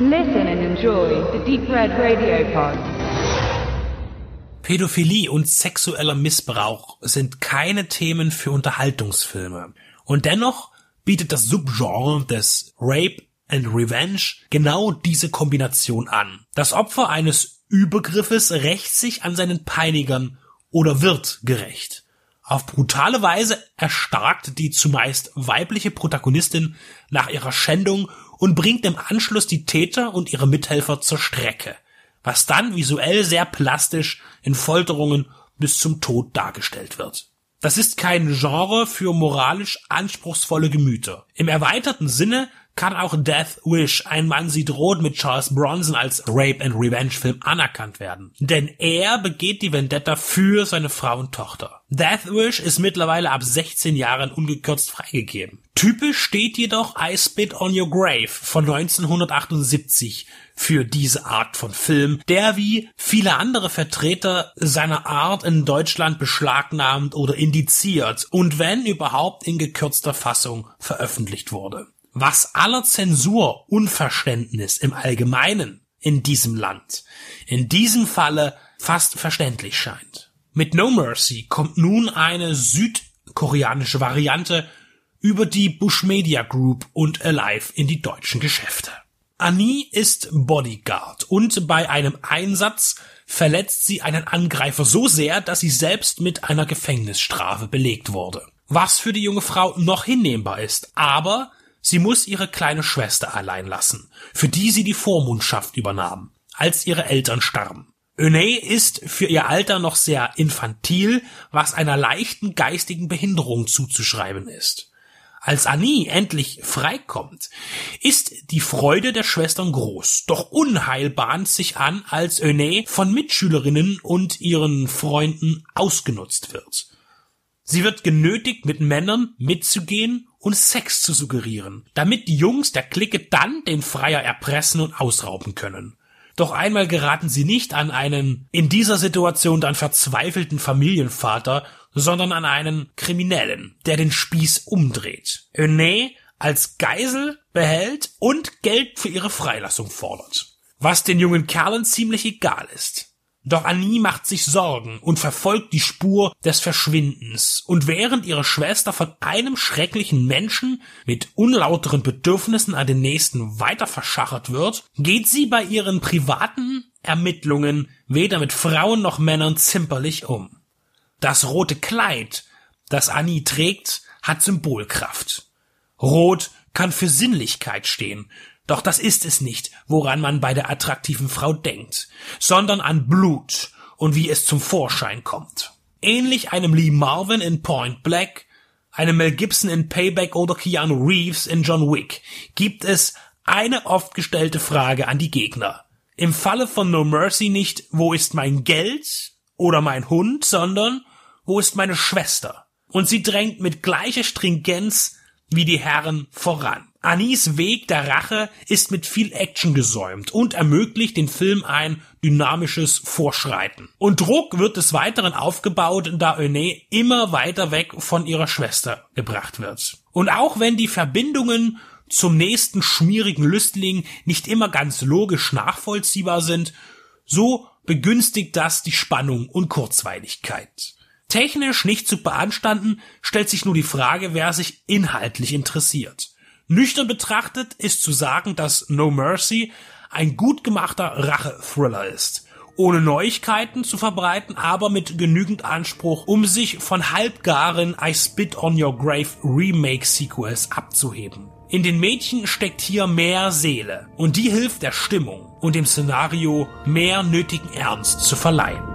Listen and enjoy the Deep Red Radio Pod. Pädophilie und sexueller Missbrauch sind keine Themen für Unterhaltungsfilme. Und dennoch bietet das Subgenre des Rape and Revenge genau diese Kombination an. Das Opfer eines Übergriffes rächt sich an seinen Peinigern oder wird gerecht. Auf brutale Weise erstarkt die zumeist weibliche Protagonistin nach ihrer Schändung und bringt im Anschluss die Täter und ihre Mithelfer zur Strecke, was dann visuell sehr plastisch in Folterungen bis zum Tod dargestellt wird. Das ist kein Genre für moralisch anspruchsvolle Gemüter. Im erweiterten Sinne kann auch Death Wish, ein Mann sieht rot mit Charles Bronson als Rape and Revenge Film anerkannt werden. Denn er begeht die Vendetta für seine Frau und Tochter. Death Wish ist mittlerweile ab 16 Jahren ungekürzt freigegeben. Typisch steht jedoch I Spit on Your Grave von 1978 für diese Art von Film, der wie viele andere Vertreter seiner Art in Deutschland beschlagnahmt oder indiziert und wenn überhaupt in gekürzter Fassung veröffentlicht wurde was aller Zensur Unverständnis im Allgemeinen in diesem Land in diesem Falle fast verständlich scheint. Mit No Mercy kommt nun eine südkoreanische Variante über die Bush Media Group und Alive in die deutschen Geschäfte. Annie ist Bodyguard und bei einem Einsatz verletzt sie einen Angreifer so sehr, dass sie selbst mit einer Gefängnisstrafe belegt wurde. Was für die junge Frau noch hinnehmbar ist, aber Sie muss ihre kleine Schwester allein lassen, für die sie die Vormundschaft übernahm, als ihre Eltern starben. Öney ist für ihr Alter noch sehr infantil, was einer leichten geistigen Behinderung zuzuschreiben ist. Als Annie endlich freikommt, ist die Freude der Schwestern groß, doch Unheil bahnt sich an, als Öney von Mitschülerinnen und ihren Freunden ausgenutzt wird. Sie wird genötigt, mit Männern mitzugehen und Sex zu suggerieren, damit die Jungs der Clique dann den Freier erpressen und ausrauben können. Doch einmal geraten sie nicht an einen in dieser Situation dann verzweifelten Familienvater, sondern an einen Kriminellen, der den Spieß umdreht. Öney als Geisel behält und Geld für ihre Freilassung fordert. Was den jungen Kerlen ziemlich egal ist. Doch Annie macht sich Sorgen und verfolgt die Spur des Verschwindens. Und während ihre Schwester von einem schrecklichen Menschen mit unlauteren Bedürfnissen an den nächsten weiter verschachert wird, geht sie bei ihren privaten Ermittlungen weder mit Frauen noch Männern zimperlich um. Das rote Kleid, das Annie trägt, hat Symbolkraft. Rot kann für Sinnlichkeit stehen, doch das ist es nicht, woran man bei der attraktiven Frau denkt, sondern an Blut und wie es zum Vorschein kommt. Ähnlich einem Lee Marvin in Point Black, einem Mel Gibson in Payback oder Keanu Reeves in John Wick gibt es eine oft gestellte Frage an die Gegner. Im Falle von No Mercy nicht, wo ist mein Geld oder mein Hund, sondern wo ist meine Schwester? Und sie drängt mit gleicher Stringenz wie die Herren voran. Anis Weg der Rache ist mit viel Action gesäumt und ermöglicht den Film ein dynamisches Vorschreiten. Und Druck wird des Weiteren aufgebaut, da Öney immer weiter weg von ihrer Schwester gebracht wird. Und auch wenn die Verbindungen zum nächsten schmierigen Lüstling nicht immer ganz logisch nachvollziehbar sind, so begünstigt das die Spannung und Kurzweiligkeit. Technisch nicht zu beanstanden, stellt sich nur die Frage, wer sich inhaltlich interessiert. Nüchtern betrachtet ist zu sagen, dass No Mercy ein gut gemachter Rache-Thriller ist. Ohne Neuigkeiten zu verbreiten, aber mit genügend Anspruch, um sich von halbgaren I Spit on Your Grave Remake-Sequels abzuheben. In den Mädchen steckt hier mehr Seele und die hilft der Stimmung und dem Szenario mehr nötigen Ernst zu verleihen.